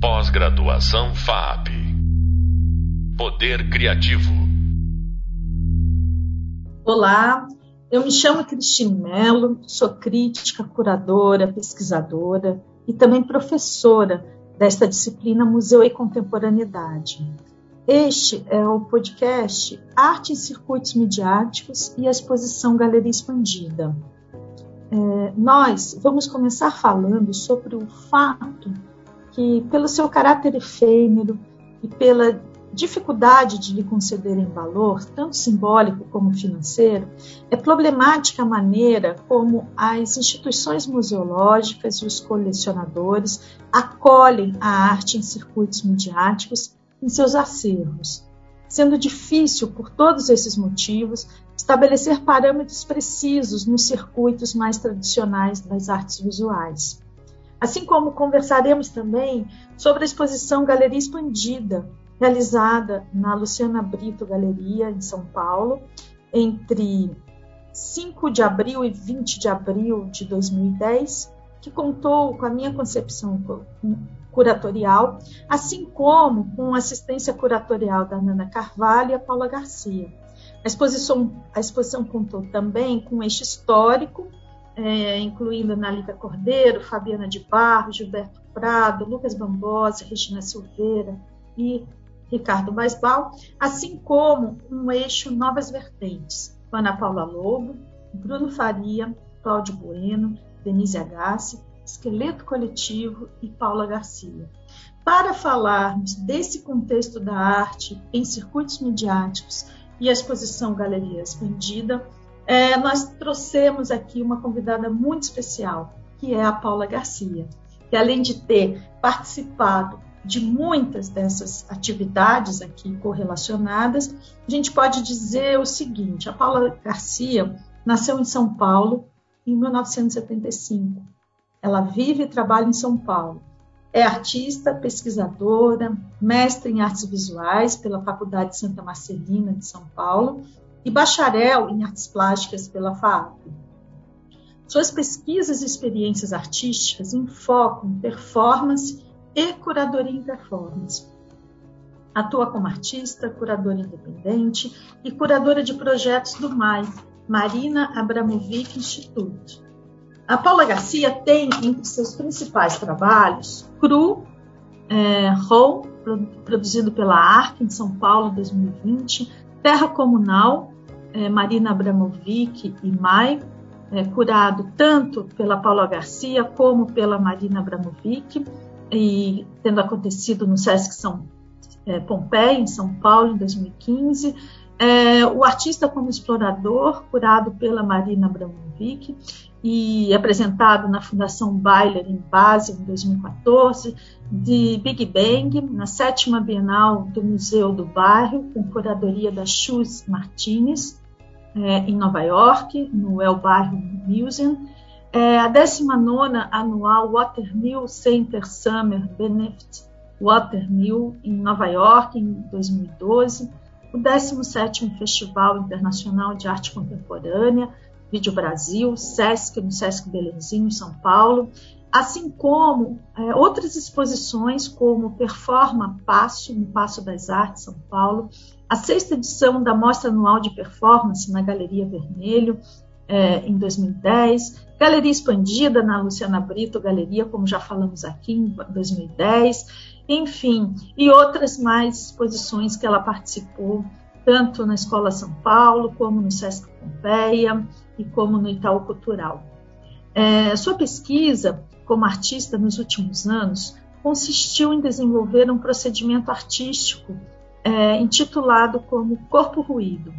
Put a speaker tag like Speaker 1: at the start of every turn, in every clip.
Speaker 1: Pós-graduação FAP. Poder Criativo.
Speaker 2: Olá, eu me chamo Cristine Mello, sou crítica, curadora, pesquisadora e também professora desta disciplina Museu e Contemporaneidade. Este é o podcast Arte em Circuitos Midiáticos e a exposição Galeria Expandida. É, nós vamos começar falando sobre o fato que, pelo seu caráter efêmero e pela dificuldade de lhe concederem valor, tanto simbólico como financeiro, é problemática a maneira como as instituições museológicas e os colecionadores acolhem a arte em circuitos midiáticos em seus acervos, sendo difícil, por todos esses motivos, estabelecer parâmetros precisos nos circuitos mais tradicionais das artes visuais. Assim como conversaremos também sobre a exposição Galeria Expandida, realizada na Luciana Brito Galeria, em São Paulo, entre 5 de abril e 20 de abril de 2010, que contou com a minha concepção curatorial, assim como com assistência curatorial da Nana Carvalho e a Paula Garcia. A exposição, a exposição contou também com eixo histórico, é, incluindo Analita Cordeiro, Fabiana de Barro, Gilberto Prado, Lucas Bambosa, Regina Silveira e Ricardo Baisbal, assim como um eixo Novas Vertentes, Ana Paula Lobo, Bruno Faria, Cláudio Bueno, Denise Agassi, Esqueleto Coletivo e Paula Garcia. Para falarmos desse contexto da arte em circuitos midiáticos e a exposição Galeria Expandida, é, nós trouxemos aqui uma convidada muito especial, que é a Paula Garcia, que além de ter participado de muitas dessas atividades aqui correlacionadas, a gente pode dizer o seguinte: a Paula Garcia nasceu em São Paulo em 1975 ela vive e trabalha em São Paulo. É artista, pesquisadora, mestre em artes visuais pela Faculdade Santa Marcelina de São Paulo e bacharel em artes plásticas pela FAAP. Suas pesquisas e experiências artísticas enfocam performance e curadoria em performance. Atua como artista, curadora independente e curadora de projetos do MAI, Marina Abramovic Institute, a Paula Garcia tem entre seus principais trabalhos Cru, é, produzido pela ARC em São Paulo 2020, Terra Comunal, é, Marina Abramovic e Mai, é, curado tanto pela Paula Garcia como pela Marina Abramovic, e tendo acontecido no Sesc São é, Pompeia, em São Paulo, em 2015. É, o artista como explorador, curado pela Marina Abramovic, e apresentado na Fundação Baylor em Basel em 2014, de Big Bang, na sétima Bienal do Museu do Bairro, com curadoria da Chus Martinez, é, em Nova York, no El Barrio Museum, é, a 19 anual Watermill Center Summer Benefit Watermill, em Nova York, em 2012, o 17º Festival Internacional de Arte Contemporânea, Vídeo Brasil, Sesc, no Sesc Belenzinho, São Paulo, assim como é, outras exposições como Performa Passo, no Passo das Artes, São Paulo, a sexta edição da Mostra Anual de Performance na Galeria Vermelho, é, em 2010, Galeria Expandida na Luciana Brito Galeria, como já falamos aqui, em 2010, enfim, e outras mais exposições que ela participou, tanto na Escola São Paulo, como no Sesc Pompeia, e como no Itaú Cultural. É, sua pesquisa como artista nos últimos anos consistiu em desenvolver um procedimento artístico é, intitulado como Corpo Ruído.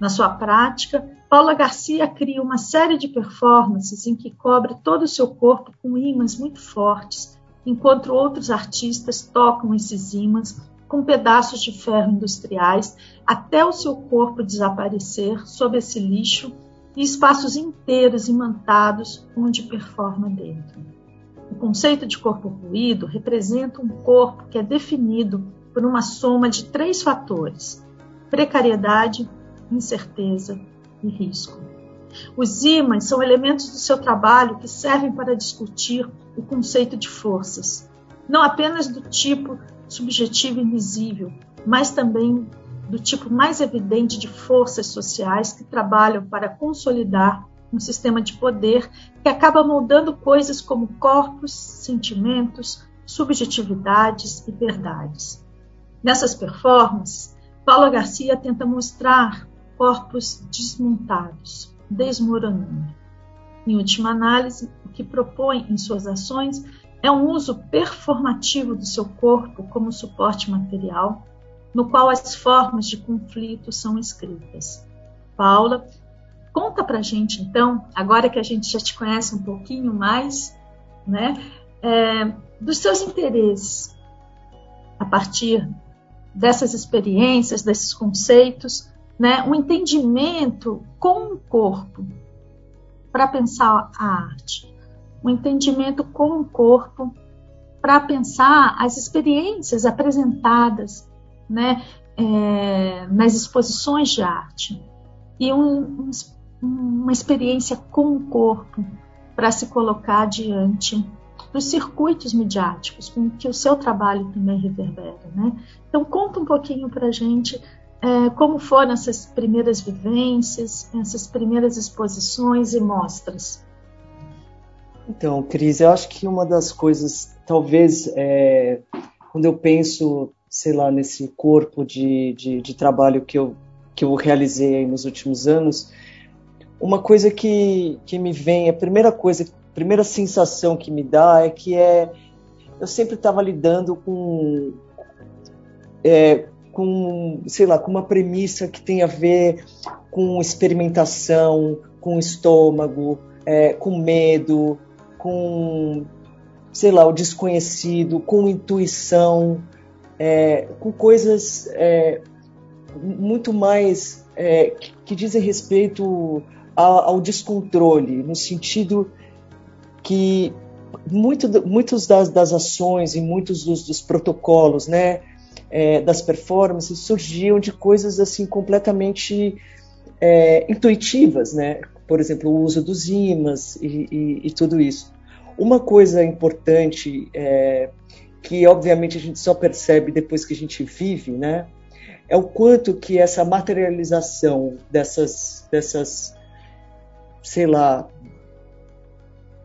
Speaker 2: Na sua prática, Paula Garcia cria uma série de performances em que cobre todo o seu corpo com ímãs muito fortes, enquanto outros artistas tocam esses ímãs com pedaços de ferro industriais até o seu corpo desaparecer sob esse lixo e espaços inteiros imantados onde performa dentro. O conceito de corpo ruído representa um corpo que é definido por uma soma de três fatores: precariedade, incerteza e risco. Os ímãs são elementos do seu trabalho que servem para discutir o conceito de forças, não apenas do tipo subjetivo e invisível, mas também do tipo mais evidente de forças sociais que trabalham para consolidar um sistema de poder que acaba moldando coisas como corpos, sentimentos, subjetividades e verdades. Nessas performances, Paula Garcia tenta mostrar corpos desmontados, desmoronando. Em última análise, o que propõe em suas ações é um uso performativo do seu corpo como suporte material, no qual as formas de conflito são escritas. Paula, conta pra gente então, agora que a gente já te conhece um pouquinho mais, né, é, dos seus interesses a partir dessas experiências, desses conceitos, né, um entendimento com o corpo para pensar a arte, um entendimento com o corpo para pensar as experiências apresentadas né, é, nas exposições de arte e um, um, uma experiência com o corpo para se colocar diante dos circuitos midiáticos com que o seu trabalho também reverbera. Né? Então, conta um pouquinho para a gente é, como foram essas primeiras vivências, essas primeiras exposições e mostras.
Speaker 3: Então, Cris, eu acho que uma das coisas, talvez, é, quando eu penso sei lá, nesse corpo de, de, de trabalho que eu, que eu realizei nos últimos anos, uma coisa que, que me vem, a primeira coisa, a primeira sensação que me dá é que é eu sempre estava lidando com é, com sei lá com uma premissa que tem a ver com experimentação com estômago é, com medo com sei lá o desconhecido com intuição é, com coisas é, muito mais é, que, que, dizem respeito ao, ao, descontrole, no sentido que muito, muitos das, das ações e muitos dos, dos protocolos, né, é, das performances surgiam de coisas assim completamente é, intuitivas, né? Por exemplo, o uso dos imãs e, e, e tudo isso. Uma coisa importante é, que obviamente a gente só percebe depois que a gente vive, né? É o quanto que essa materialização dessas, dessas, sei lá,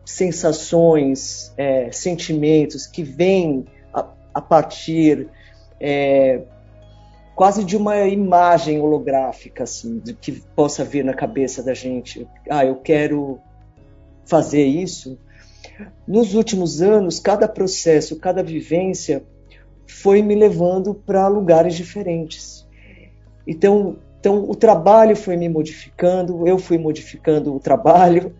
Speaker 3: sensações, é, sentimentos que vêm a, a partir é, quase de uma imagem holográfica, assim, que possa vir na cabeça da gente. Ah, eu quero fazer isso. Nos últimos anos, cada processo, cada vivência foi me levando para lugares diferentes. Então, então, o trabalho foi me modificando, eu fui modificando o trabalho.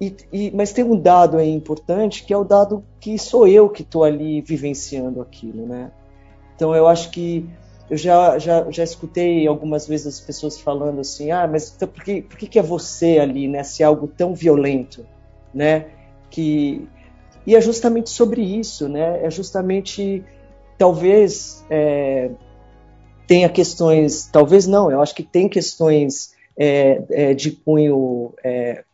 Speaker 3: E, e, mas tem um dado aí importante, que é o dado que sou eu que estou ali vivenciando aquilo, né? Então, eu acho que eu já, já, já escutei algumas vezes as pessoas falando assim, ah, mas então, por, que, por que, que é você ali, né? Se é algo tão violento, né? que e é justamente sobre isso, né? É justamente talvez é, tenha questões, talvez não, eu acho que tem questões é, é, de cunho é,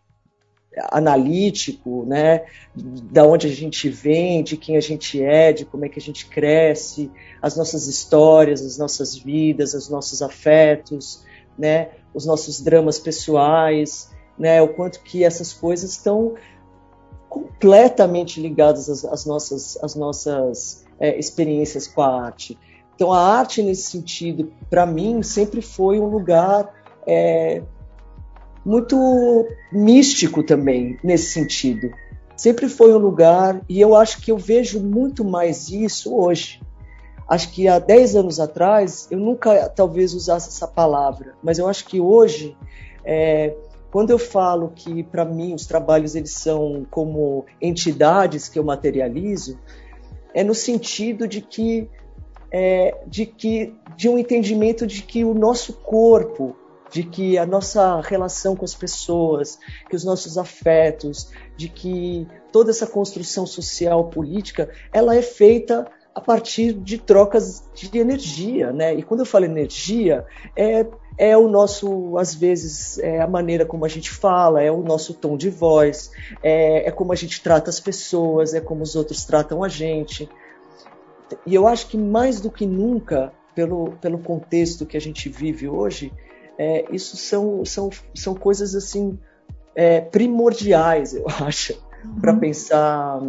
Speaker 3: analítico, né? Da onde a gente vem, de quem a gente é, de como é que a gente cresce, as nossas histórias, as nossas vidas, os nossos afetos, né? Os nossos dramas pessoais, né? O quanto que essas coisas estão completamente ligadas às, às nossas, às nossas é, experiências com a arte. Então, a arte, nesse sentido, para mim, sempre foi um lugar é, muito místico também, nesse sentido. Sempre foi um lugar, e eu acho que eu vejo muito mais isso hoje. Acho que há 10 anos atrás eu nunca talvez usasse essa palavra, mas eu acho que hoje é, quando eu falo que para mim os trabalhos eles são como entidades que eu materializo, é no sentido de que é, de que de um entendimento de que o nosso corpo, de que a nossa relação com as pessoas, que os nossos afetos, de que toda essa construção social política, ela é feita a partir de trocas de energia, né? E quando eu falo energia, é é o nosso, às vezes, é a maneira como a gente fala, é o nosso tom de voz, é, é como a gente trata as pessoas, é como os outros tratam a gente. E eu acho que mais do que nunca, pelo, pelo contexto que a gente vive hoje, é, isso são, são, são coisas assim é, primordiais, eu acho, uhum. para pensar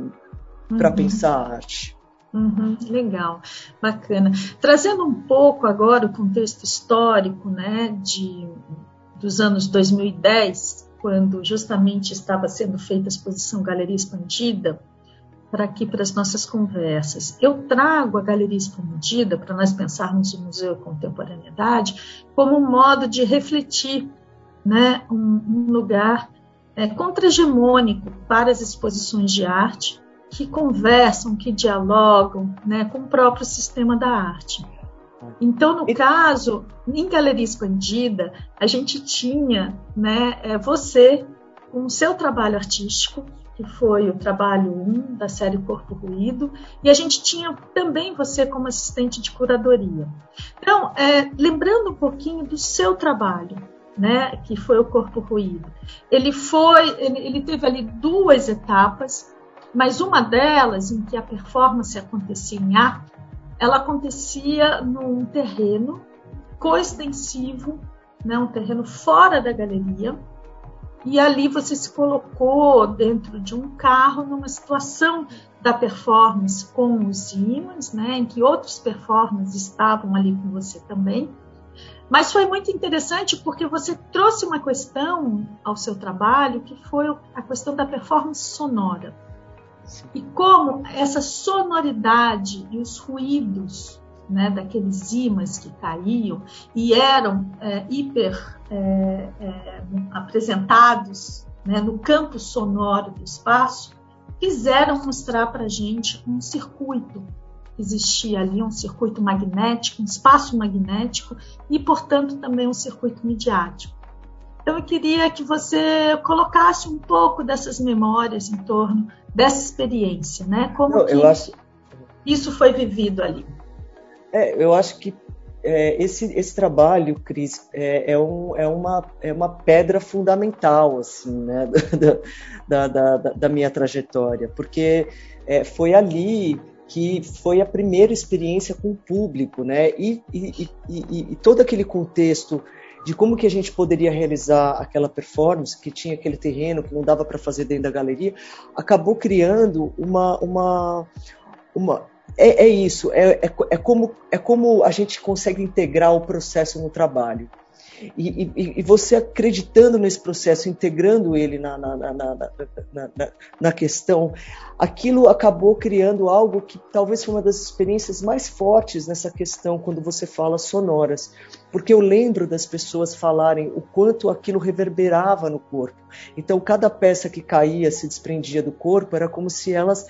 Speaker 3: para uhum. pensar arte.
Speaker 2: Uhum, legal, bacana. Trazendo um pouco agora o contexto histórico, né, de dos anos 2010, quando justamente estava sendo feita a exposição Galeria Expandida, para aqui para as nossas conversas. Eu trago a Galeria Expandida para nós pensarmos o Museu e Contemporaneidade como um modo de refletir, né, um, um lugar é, contra-hegemônico para as exposições de arte que conversam, que dialogam né, com o próprio sistema da arte. Então, no caso, em Galeria Expandida, a gente tinha né, é, você com o seu trabalho artístico, que foi o trabalho 1 da série Corpo Ruído, e a gente tinha também você como assistente de curadoria. Então, é, lembrando um pouquinho do seu trabalho, né, que foi o Corpo Ruído, ele foi, ele, ele teve ali duas etapas mas uma delas, em que a performance acontecia em ato, ela acontecia num terreno coextensivo, né, um terreno fora da galeria, e ali você se colocou dentro de um carro numa situação da performance com os ímãs, né, em que outros performers estavam ali com você também. Mas foi muito interessante porque você trouxe uma questão ao seu trabalho que foi a questão da performance sonora. E como essa sonoridade e os ruídos né, daqueles ímãs que caíam e eram é, hiper é, é, apresentados né, no campo sonoro do espaço, fizeram mostrar para a gente um circuito. Existia ali um circuito magnético, um espaço magnético e, portanto, também um circuito midiático. Então, eu queria que você colocasse um pouco dessas memórias em torno dessa experiência, né? Como que acho... isso foi vivido ali?
Speaker 3: É, eu acho que é, esse, esse trabalho, Cris, é, é, um, é, uma, é uma pedra fundamental assim, né, da, da, da, da minha trajetória, porque é, foi ali que foi a primeira experiência com o público, né, e, e, e, e todo aquele contexto de como que a gente poderia realizar aquela performance que tinha aquele terreno que não dava para fazer dentro da galeria, acabou criando uma uma uma é, é isso, é, é, é, como, é como a gente consegue integrar o processo no trabalho. E, e, e, você acreditando nesse processo, integrando ele na, na, na, na, na questão, aquilo acabou criando algo que talvez foi uma das experiências mais fortes nessa questão quando você fala sonoras. Porque eu lembro das pessoas falarem o quanto aquilo reverberava no corpo. Então, cada peça que caía, se desprendia do corpo, era como se elas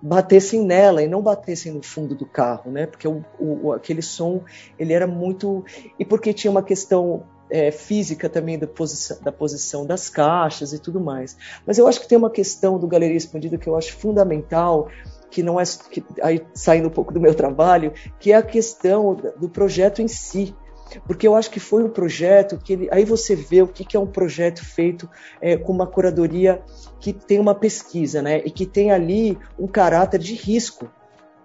Speaker 3: batessem nela e não batessem no fundo do carro, né? Porque o, o, aquele som ele era muito e porque tinha uma questão é, física também da posição, da posição das caixas e tudo mais. Mas eu acho que tem uma questão do Galeria Expandida que eu acho fundamental que não é que, aí saindo um pouco do meu trabalho, que é a questão do projeto em si porque eu acho que foi um projeto que ele, aí você vê o que, que é um projeto feito é, com uma curadoria que tem uma pesquisa, né, e que tem ali um caráter de risco,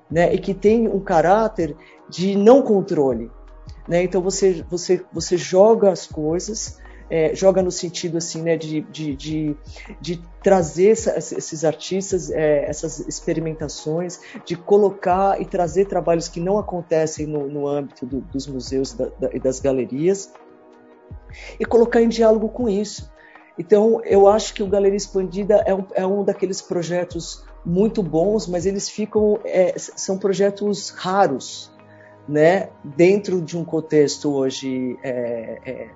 Speaker 3: né, e que tem um caráter de não controle, né, então você você você joga as coisas é, joga no sentido assim, né, de, de, de, de trazer essa, esses artistas, é, essas experimentações, de colocar e trazer trabalhos que não acontecem no, no âmbito do, dos museus da, da, e das galerias e colocar em diálogo com isso. Então, eu acho que o Galeria Expandida é um, é um daqueles projetos muito bons, mas eles ficam é, são projetos raros, né? Dentro de um contexto hoje é, é,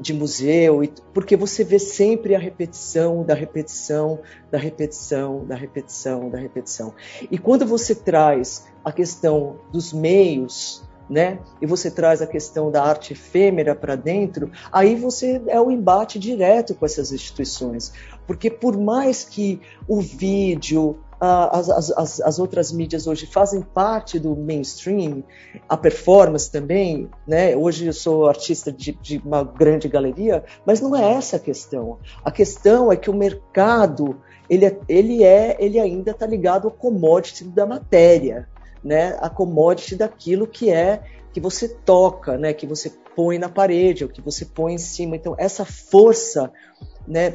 Speaker 3: de museu, porque você vê sempre a repetição da repetição, da repetição, da repetição, da repetição. E quando você traz a questão dos meios, né? E você traz a questão da arte efêmera para dentro, aí você é o embate direto com essas instituições. Porque por mais que o vídeo, as, as, as, outras mídias hoje fazem parte do mainstream, a performance também, né? Hoje eu sou artista de, de, uma grande galeria, mas não é essa a questão. A questão é que o mercado ele, é, ele é, ele ainda está ligado ao commodity da matéria, né? A commodity daquilo que é que você toca, né? Que você põe na parede, ou que você põe em cima. Então essa força, né?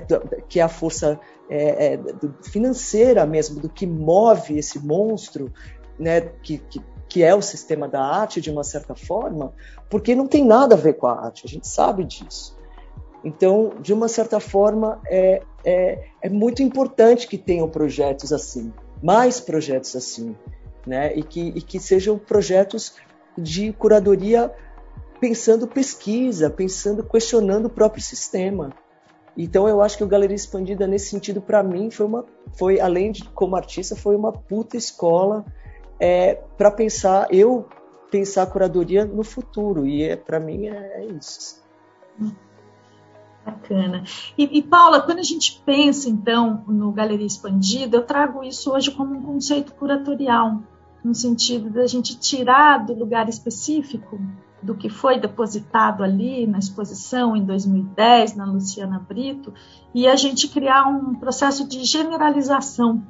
Speaker 3: Que é a força é, é, financeira mesmo, do que move esse monstro, né, que, que, que, é o sistema da arte, de uma certa forma, porque não tem nada a ver com a arte, a gente sabe disso. Então, de uma certa forma, é, é, é muito importante que tenham projetos assim, mais projetos assim, né, e que, e que sejam projetos de curadoria pensando pesquisa, pensando, questionando o próprio sistema. Então eu acho que o Galeria Expandida nesse sentido para mim foi uma, foi além de como artista foi uma puta escola é, para pensar eu pensar a curadoria no futuro e é, para mim é, é, isso.
Speaker 2: Bacana. E, e, Paula, quando a gente pensa então no Galeria Expandida, eu trago isso hoje como um conceito curatorial, no sentido da gente tirar do lugar específico do que foi depositado ali na exposição em 2010 na Luciana Brito e a gente criar um processo de generalização,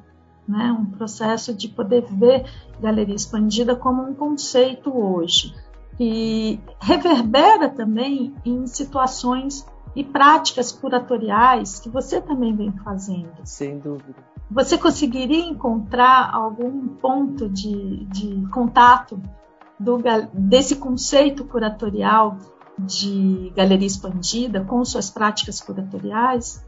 Speaker 2: né? um processo de poder ver galeria expandida como um conceito hoje e reverbera também em situações e práticas curatoriais que você também vem fazendo.
Speaker 3: Sem dúvida.
Speaker 2: Você conseguiria encontrar algum ponto de, de contato do, desse conceito curatorial de galeria expandida com suas práticas curatoriais?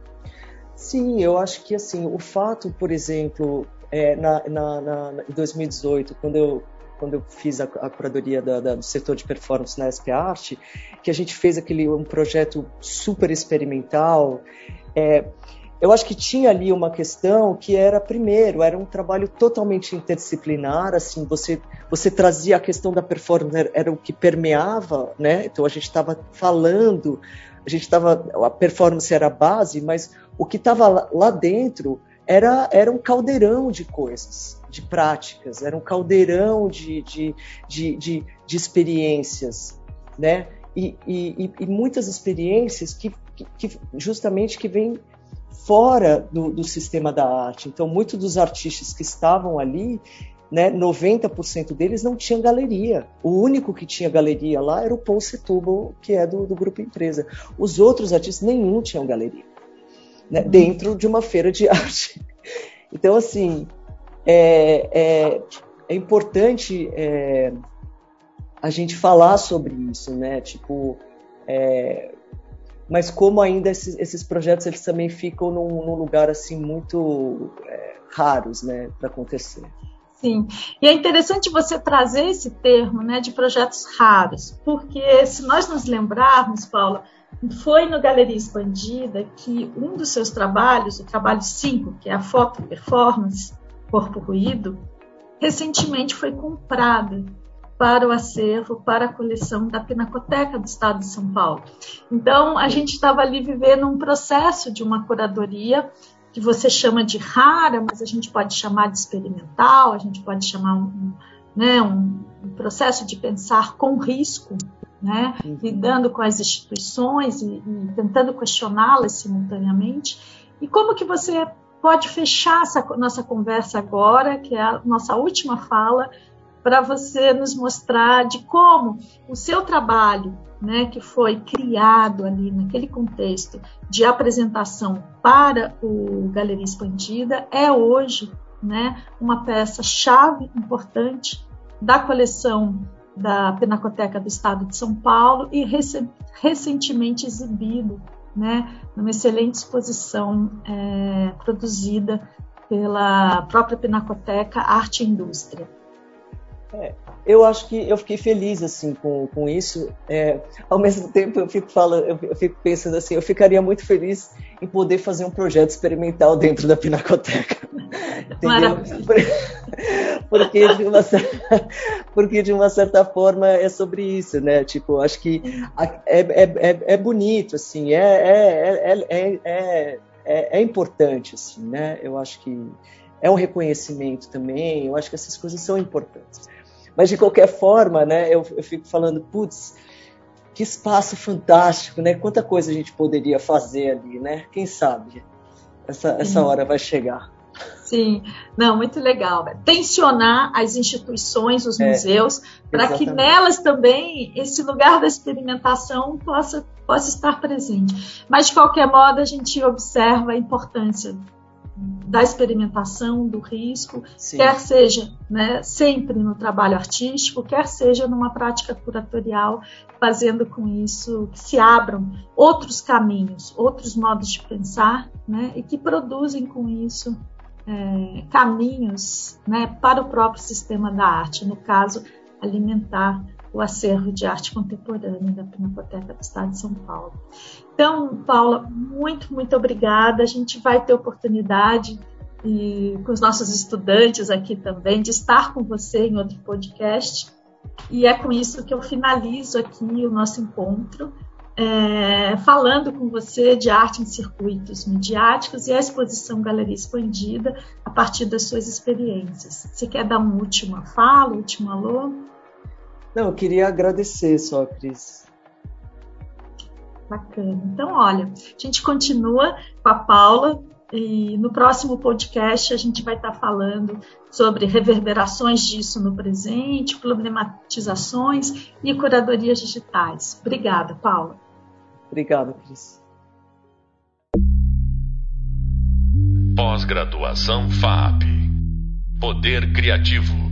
Speaker 3: Sim, eu acho que assim o fato, por exemplo, é, na, na, na, em 2018, quando eu quando eu fiz a, a curadoria da, da, do setor de performance na SP Arte, que a gente fez aquele um projeto super experimental. É, eu acho que tinha ali uma questão que era primeiro era um trabalho totalmente interdisciplinar assim você você trazia a questão da performance era, o que permeava né? Então a gente estava falando a gente estava a performance era a base mas o que estava lá, dentro era era um caldeirão de coisas de práticas era um caldeirão de de, de, de, de experiências né? E, e, e, muitas experiências que, que, justamente que vêm fora do, do sistema da arte. Então, muitos dos artistas que estavam ali, né, 90% deles não tinham galeria. O único que tinha galeria lá era o Paul Setúbal, que é do, do grupo empresa. Os outros artistas, nenhum tinham galeria, né, dentro de uma feira de arte. Então, assim, é, é, é importante é, a gente falar sobre isso, né? Tipo, é, mas como ainda esses, esses, projetos eles também ficam num, num lugar assim muito é, raros, né, para acontecer.
Speaker 2: Sim, e é interessante você trazer esse termo, né, de projetos raros, porque se nós nos lembrarmos, Paula, foi no Galeria Expandida que um dos seus trabalhos, o trabalho 5, que é a foto performance, corpo ruído, recentemente foi comprada para o acervo, para a coleção da Pinacoteca do Estado de São Paulo. Então, a gente estava ali vivendo um processo de uma curadoria que você chama de rara, mas a gente pode chamar de experimental, a gente pode chamar um, né, um, um processo de pensar com risco, né, uhum. lidando com as instituições e, e tentando questioná-las simultaneamente. E como que você pode fechar essa nossa conversa agora, que é a nossa última fala, para você nos mostrar de como o seu trabalho, né, que foi criado ali naquele contexto de apresentação para o Galeria Expandida, é hoje né, uma peça chave importante da coleção da Pinacoteca do Estado de São Paulo e recentemente exibido né, numa excelente exposição é, produzida pela própria Pinacoteca Arte e Indústria.
Speaker 3: É, eu acho que eu fiquei feliz assim com, com isso. É, ao mesmo tempo, eu fico falando, eu, eu, fico pensando assim, eu ficaria muito feliz em poder fazer um projeto experimental dentro da Pinacoteca. Entendeu? Porque de, uma, porque de uma certa forma é sobre isso, né? Tipo, acho que é, é, é, é bonito, assim, é, é, é, é, é, é importante, assim, né? Eu acho que é um reconhecimento também. Eu acho que essas coisas são importantes. Mas de qualquer forma, né, eu, eu fico falando, putz, que espaço fantástico, né? Quanta coisa a gente poderia fazer ali, né? Quem sabe essa, essa hora vai chegar.
Speaker 2: Sim, não, muito legal. Tensionar as instituições, os é, museus, para que nelas também esse lugar da experimentação possa, possa estar presente. Mas, de qualquer modo, a gente observa a importância da experimentação, do risco, Sim. quer seja né, sempre no trabalho artístico, quer seja numa prática curatorial, fazendo com isso que se abram outros caminhos, outros modos de pensar, né, e que produzem com isso é, caminhos né, para o próprio sistema da arte, no caso, alimentar o acervo de arte contemporânea da Pinacoteca do Estado de São Paulo. Então, Paula, muito, muito obrigada. A gente vai ter oportunidade e com os nossos estudantes aqui também de estar com você em outro podcast. E é com isso que eu finalizo aqui o nosso encontro, é, falando com você de arte em circuitos midiáticos e a exposição Galeria Expandida a partir das suas experiências. Você quer dar um último fala, último alô?
Speaker 3: Não, eu queria agradecer só, Cris.
Speaker 2: Bacana. Então, olha, a gente continua com a Paula e no próximo podcast a gente vai estar falando sobre reverberações disso no presente, problematizações e curadorias digitais. Obrigada, Paula.
Speaker 3: Obrigado, Cris.
Speaker 1: Pós-graduação FAP. Poder Criativo.